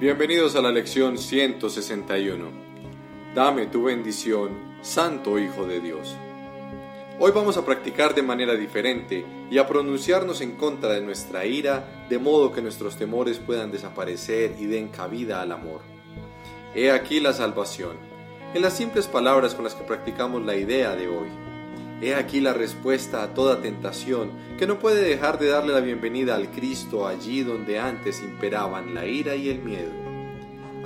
Bienvenidos a la lección 161. Dame tu bendición, Santo Hijo de Dios. Hoy vamos a practicar de manera diferente y a pronunciarnos en contra de nuestra ira, de modo que nuestros temores puedan desaparecer y den cabida al amor. He aquí la salvación, en las simples palabras con las que practicamos la idea de hoy. He aquí la respuesta a toda tentación que no puede dejar de darle la bienvenida al Cristo allí donde antes imperaban la ira y el miedo.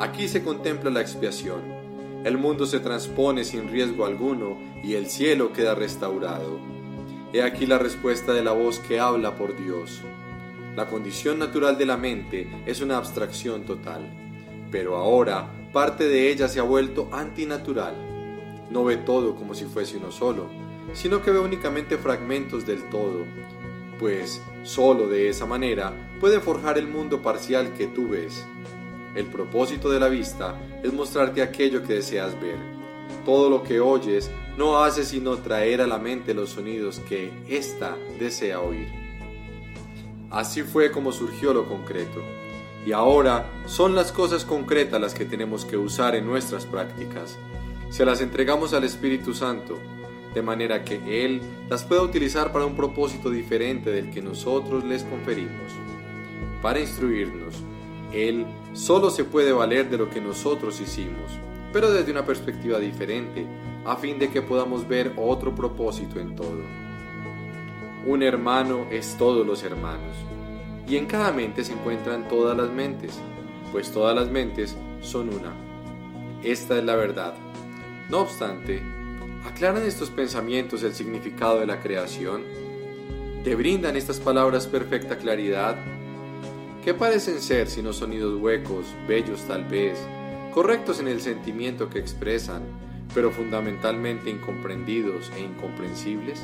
Aquí se contempla la expiación. El mundo se transpone sin riesgo alguno y el cielo queda restaurado. He aquí la respuesta de la voz que habla por Dios. La condición natural de la mente es una abstracción total, pero ahora parte de ella se ha vuelto antinatural. No ve todo como si fuese uno solo, sino que ve únicamente fragmentos del todo, pues solo de esa manera puede forjar el mundo parcial que tú ves. El propósito de la vista es mostrarte aquello que deseas ver. Todo lo que oyes no hace sino traer a la mente los sonidos que ésta desea oír. Así fue como surgió lo concreto. Y ahora son las cosas concretas las que tenemos que usar en nuestras prácticas. Se las entregamos al Espíritu Santo, de manera que Él las pueda utilizar para un propósito diferente del que nosotros les conferimos. Para instruirnos, Él solo se puede valer de lo que nosotros hicimos, pero desde una perspectiva diferente, a fin de que podamos ver otro propósito en todo. Un hermano es todos los hermanos, y en cada mente se encuentran todas las mentes, pues todas las mentes son una. Esta es la verdad. No obstante, ¿Aclaran estos pensamientos el significado de la creación? ¿Te brindan estas palabras perfecta claridad? ¿Qué parecen ser sino sonidos huecos, bellos tal vez, correctos en el sentimiento que expresan, pero fundamentalmente incomprendidos e incomprensibles?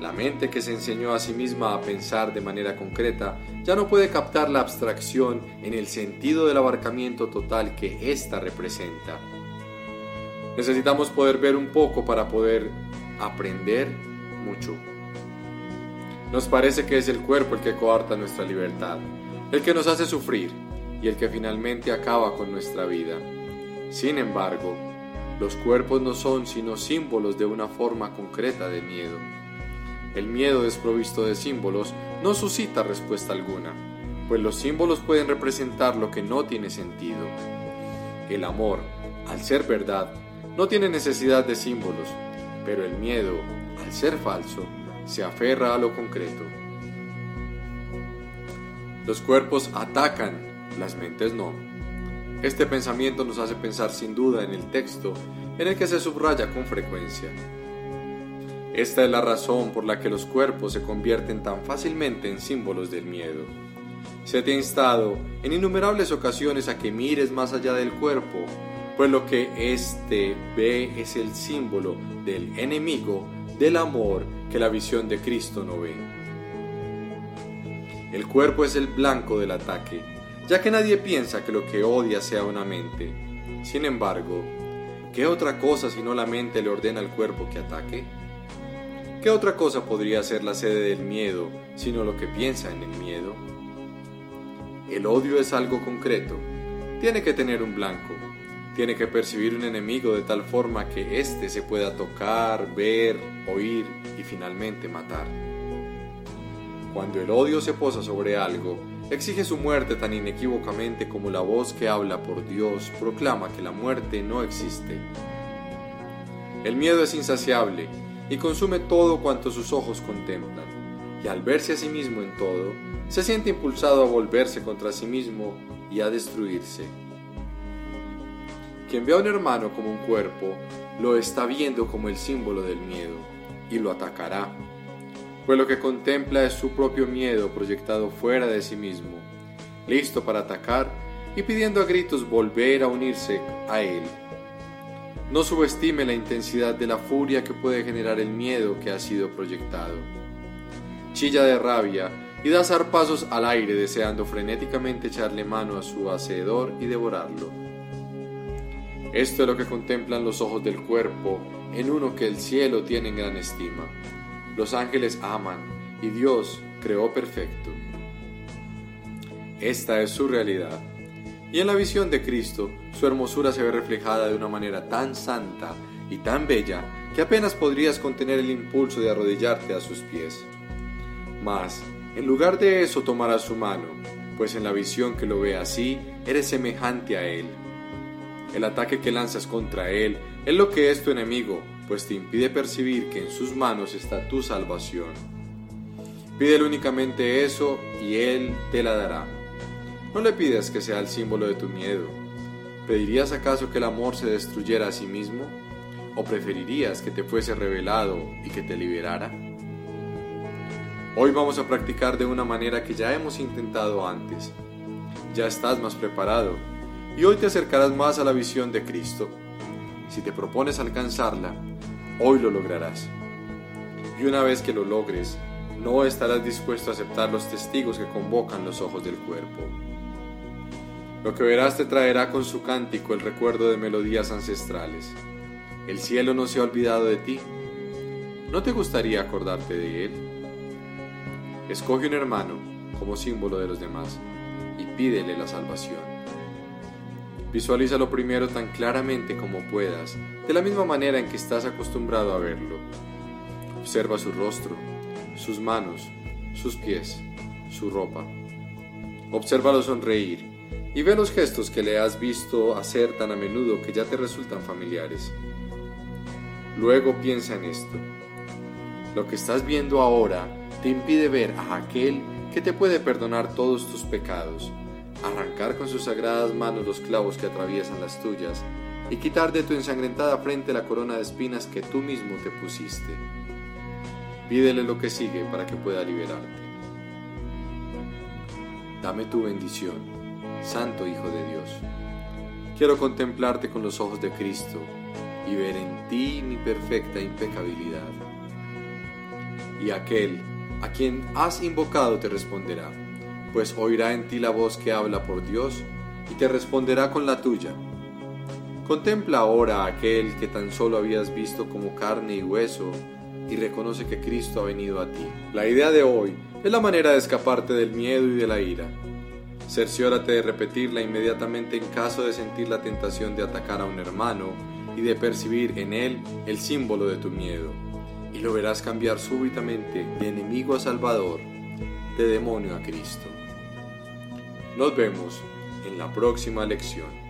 La mente que se enseñó a sí misma a pensar de manera concreta ya no puede captar la abstracción en el sentido del abarcamiento total que ésta representa. Necesitamos poder ver un poco para poder aprender mucho. Nos parece que es el cuerpo el que coarta nuestra libertad, el que nos hace sufrir y el que finalmente acaba con nuestra vida. Sin embargo, los cuerpos no son sino símbolos de una forma concreta de miedo. El miedo desprovisto de símbolos no suscita respuesta alguna, pues los símbolos pueden representar lo que no tiene sentido. El amor, al ser verdad, no tiene necesidad de símbolos, pero el miedo, al ser falso, se aferra a lo concreto. Los cuerpos atacan, las mentes no. Este pensamiento nos hace pensar sin duda en el texto en el que se subraya con frecuencia. Esta es la razón por la que los cuerpos se convierten tan fácilmente en símbolos del miedo. Se te ha instado en innumerables ocasiones a que mires más allá del cuerpo pues lo que éste ve es el símbolo del enemigo del amor que la visión de Cristo no ve. El cuerpo es el blanco del ataque, ya que nadie piensa que lo que odia sea una mente. Sin embargo, ¿qué otra cosa sino la mente le ordena al cuerpo que ataque? ¿Qué otra cosa podría ser la sede del miedo sino lo que piensa en el miedo? El odio es algo concreto, tiene que tener un blanco, tiene que percibir un enemigo de tal forma que éste se pueda tocar, ver, oír y finalmente matar. Cuando el odio se posa sobre algo, exige su muerte tan inequívocamente como la voz que habla por Dios proclama que la muerte no existe. El miedo es insaciable y consume todo cuanto sus ojos contemplan, y al verse a sí mismo en todo, se siente impulsado a volverse contra sí mismo y a destruirse. Quien ve a un hermano como un cuerpo, lo está viendo como el símbolo del miedo y lo atacará, pues lo que contempla es su propio miedo proyectado fuera de sí mismo, listo para atacar y pidiendo a gritos volver a unirse a él. No subestime la intensidad de la furia que puede generar el miedo que ha sido proyectado. Chilla de rabia y da zarpazos al aire deseando frenéticamente echarle mano a su hacedor y devorarlo. Esto es lo que contemplan los ojos del cuerpo en uno que el cielo tiene en gran estima. Los ángeles aman y Dios creó perfecto. Esta es su realidad Y en la visión de Cristo, su hermosura se ve reflejada de una manera tan santa y tan bella que apenas podrías contener el impulso de arrodillarte a sus pies. Mas, en lugar de eso tomarás su mano, pues en la visión que lo ve así, eres semejante a Él. El ataque que lanzas contra Él es lo que es tu enemigo, pues te impide percibir que en sus manos está tu salvación. Pídele únicamente eso y Él te la dará. No le pidas que sea el símbolo de tu miedo. ¿Pedirías acaso que el amor se destruyera a sí mismo? ¿O preferirías que te fuese revelado y que te liberara? Hoy vamos a practicar de una manera que ya hemos intentado antes. Ya estás más preparado y hoy te acercarás más a la visión de Cristo. Si te propones alcanzarla, hoy lo lograrás. Y una vez que lo logres, no estarás dispuesto a aceptar los testigos que convocan los ojos del cuerpo. Lo que verás te traerá con su cántico el recuerdo de melodías ancestrales. El cielo no se ha olvidado de ti. ¿No te gustaría acordarte de él? Escoge un hermano como símbolo de los demás y pídele la salvación. Visualízalo primero tan claramente como puedas, de la misma manera en que estás acostumbrado a verlo. Observa su rostro, sus manos, sus pies, su ropa. Obsérvalo sonreír y ve los gestos que le has visto hacer tan a menudo que ya te resultan familiares. Luego piensa en esto. Lo que estás viendo ahora te impide ver a aquel que te puede perdonar todos tus pecados, arrancar con sus sagradas manos los clavos que atraviesan las tuyas y quitar de tu ensangrentada frente la corona de espinas que tú mismo te pusiste. Pídele lo que sigue para que pueda liberarte. Dame tu bendición, Santo Hijo de Dios. Quiero contemplarte con los ojos de Cristo y ver en ti mi perfecta impecabilidad. Y aquel a quien has invocado te responderá, pues oirá en ti la voz que habla por Dios y te responderá con la tuya. Contempla ahora a aquel que tan solo habías visto como carne y hueso y reconoce que Cristo ha venido a ti. La idea de hoy es la manera de escaparte del miedo y de la ira. Cerciórate de repetirla inmediatamente en caso de sentir la tentación de atacar a un hermano y de percibir en él el símbolo de tu miedo y lo verás cambiar súbitamente de enemigo a Salvador, de demonio a Cristo. Nos vemos en la próxima lección.